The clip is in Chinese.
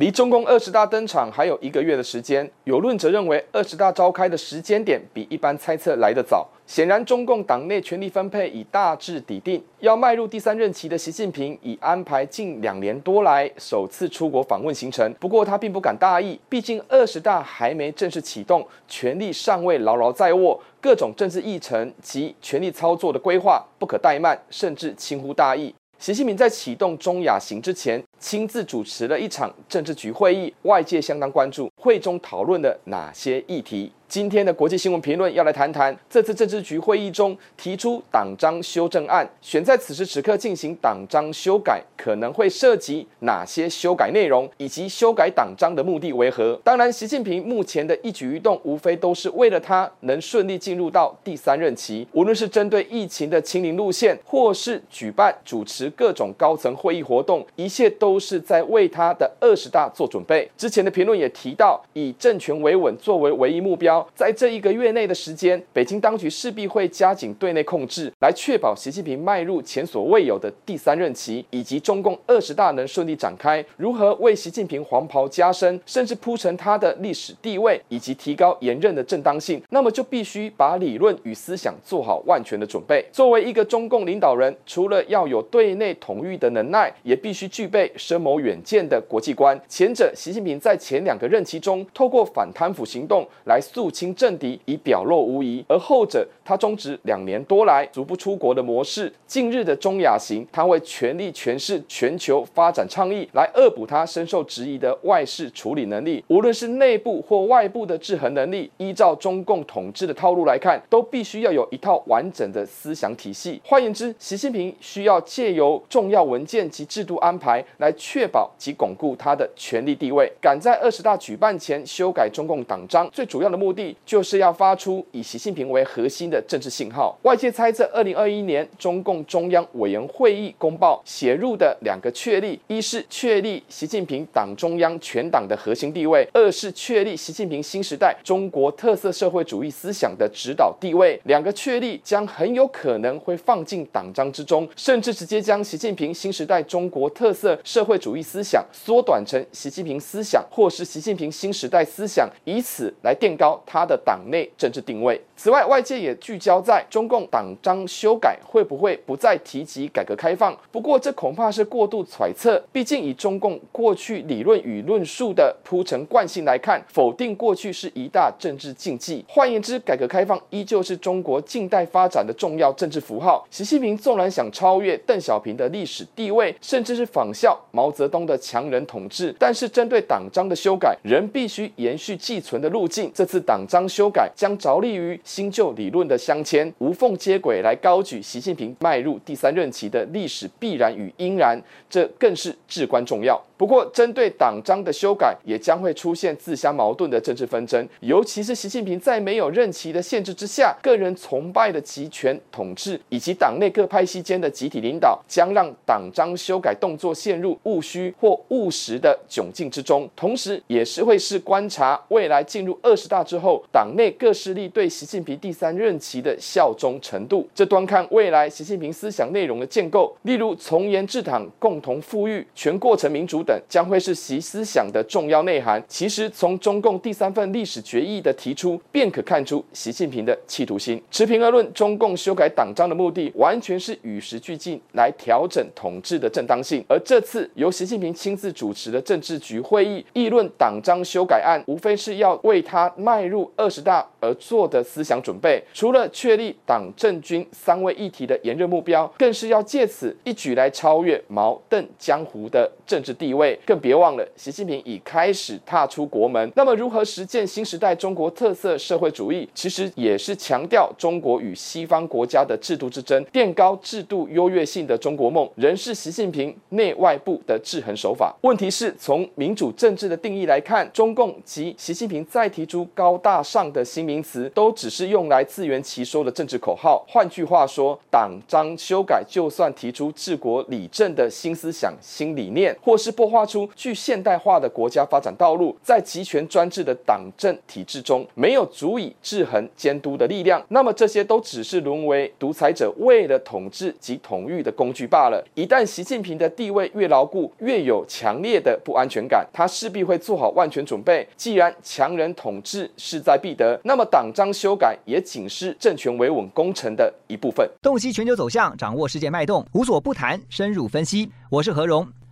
离中共二十大登场还有一个月的时间，有论者认为二十大召开的时间点比一般猜测来得早。显然，中共党内权力分配已大致底定，要迈入第三任期的习近平已安排近两年多来首次出国访问行程。不过，他并不敢大意，毕竟二十大还没正式启动，权力尚未牢牢在握，各种政治议程及权力操作的规划不可怠慢，甚至轻忽大意。习近平在启动中亚行之前，亲自主持了一场政治局会议，外界相当关注会中讨论的哪些议题。今天的国际新闻评论要来谈谈这次政治局会议中提出党章修正案，选在此时此刻进行党章修改，可能会涉及哪些修改内容，以及修改党章的目的为何？当然，习近平目前的一举一动，无非都是为了他能顺利进入到第三任期。无论是针对疫情的清零路线，或是举办主持各种高层会议活动，一切都是在为他的二十大做准备。之前的评论也提到，以政权维稳作为唯一目标。在这一个月内的时间，北京当局势必会加紧对内控制，来确保习近平迈入前所未有的第三任期，以及中共二十大能顺利展开。如何为习近平黄袍加身，甚至铺成他的历史地位，以及提高连任的正当性，那么就必须把理论与思想做好万全的准备。作为一个中共领导人，除了要有对内统御的能耐，也必须具备深谋远见的国际观。前者，习近平在前两个任期中，透过反贪腐行动来塑肃清政敌，已表露无遗；而后者，他终止两年多来足不出国的模式。近日的中亚行，他为全力诠释全球发展倡议，来恶补他深受质疑的外事处理能力。无论是内部或外部的制衡能力，依照中共统治的套路来看，都必须要有一套完整的思想体系。换言之，习近平需要借由重要文件及制度安排，来确保及巩固他的权力地位。赶在二十大举办前修改中共党章，最主要的目的。就是要发出以习近平为核心的政治信号。外界猜测，二零二一年中共中央委员会议公报写入的两个确立：一是确立习近平党中央全党的核心地位；二是确立习近平新时代中国特色社会主义思想的指导地位。两个确立将很有可能会放进党章之中，甚至直接将习近平新时代中国特色社会主义思想缩短成习近平思想，或是习近平新时代思想，以此来垫高他的。党内政治定位。此外，外界也聚焦在中共党章修改会不会不再提及改革开放。不过，这恐怕是过度揣测。毕竟，以中共过去理论与论述的铺陈惯性来看，否定过去是一大政治禁忌。换言之，改革开放依旧是中国近代发展的重要政治符号。习近平纵然想超越邓小平的历史地位，甚至是仿效毛泽东的强人统治，但是针对党章的修改，仍必须延续寄存的路径。这次党章修改将着力于。新旧理论的相牵，无缝接轨，来高举习近平迈入第三任期的历史必然与应然，这更是至关重要。不过，针对党章的修改，也将会出现自相矛盾的政治纷争。尤其是习近平在没有任期的限制之下，个人崇拜的集权统治，以及党内各派系间的集体领导，将让党章修改动作陷入务虚或务实的窘境之中。同时，也是会是观察未来进入二十大之后，党内各势力对习近平第三任期的效忠程度。这端看未来习近平思想内容的建构，例如从严治党、共同富裕、全过程民主。将会是习思想的重要内涵。其实，从中共第三份历史决议的提出，便可看出习近平的企图心。持平而论，中共修改党章的目的，完全是与时俱进，来调整统治的正当性。而这次由习近平亲自主持的政治局会议，议论党章修改案，无非是要为他迈入二十大而做的思想准备。除了确立党政军三位一体的炎热目标，更是要借此一举来超越毛邓江湖的政治地位。更别忘了，习近平已开始踏出国门。那么，如何实践新时代中国特色社会主义，其实也是强调中国与西方国家的制度之争，垫高制度优越性的中国梦，仍是习近平内外部的制衡手法。问题是，从民主政治的定义来看，中共及习近平再提出高大上的新名词，都只是用来自圆其说的政治口号。换句话说，党章修改就算提出治国理政的新思想、新理念，或是不。画出具现代化的国家发展道路，在集权专制的党政体制中，没有足以制衡监督的力量，那么这些都只是沦为独裁者为了统治及统御的工具罢了。一旦习近平的地位越牢固，越有强烈的不安全感，他势必会做好万全准备。既然强人统治势在必得，那么党章修改也仅是政权维稳工程的一部分。洞悉全球走向，掌握世界脉动，无所不谈，深入分析。我是何荣。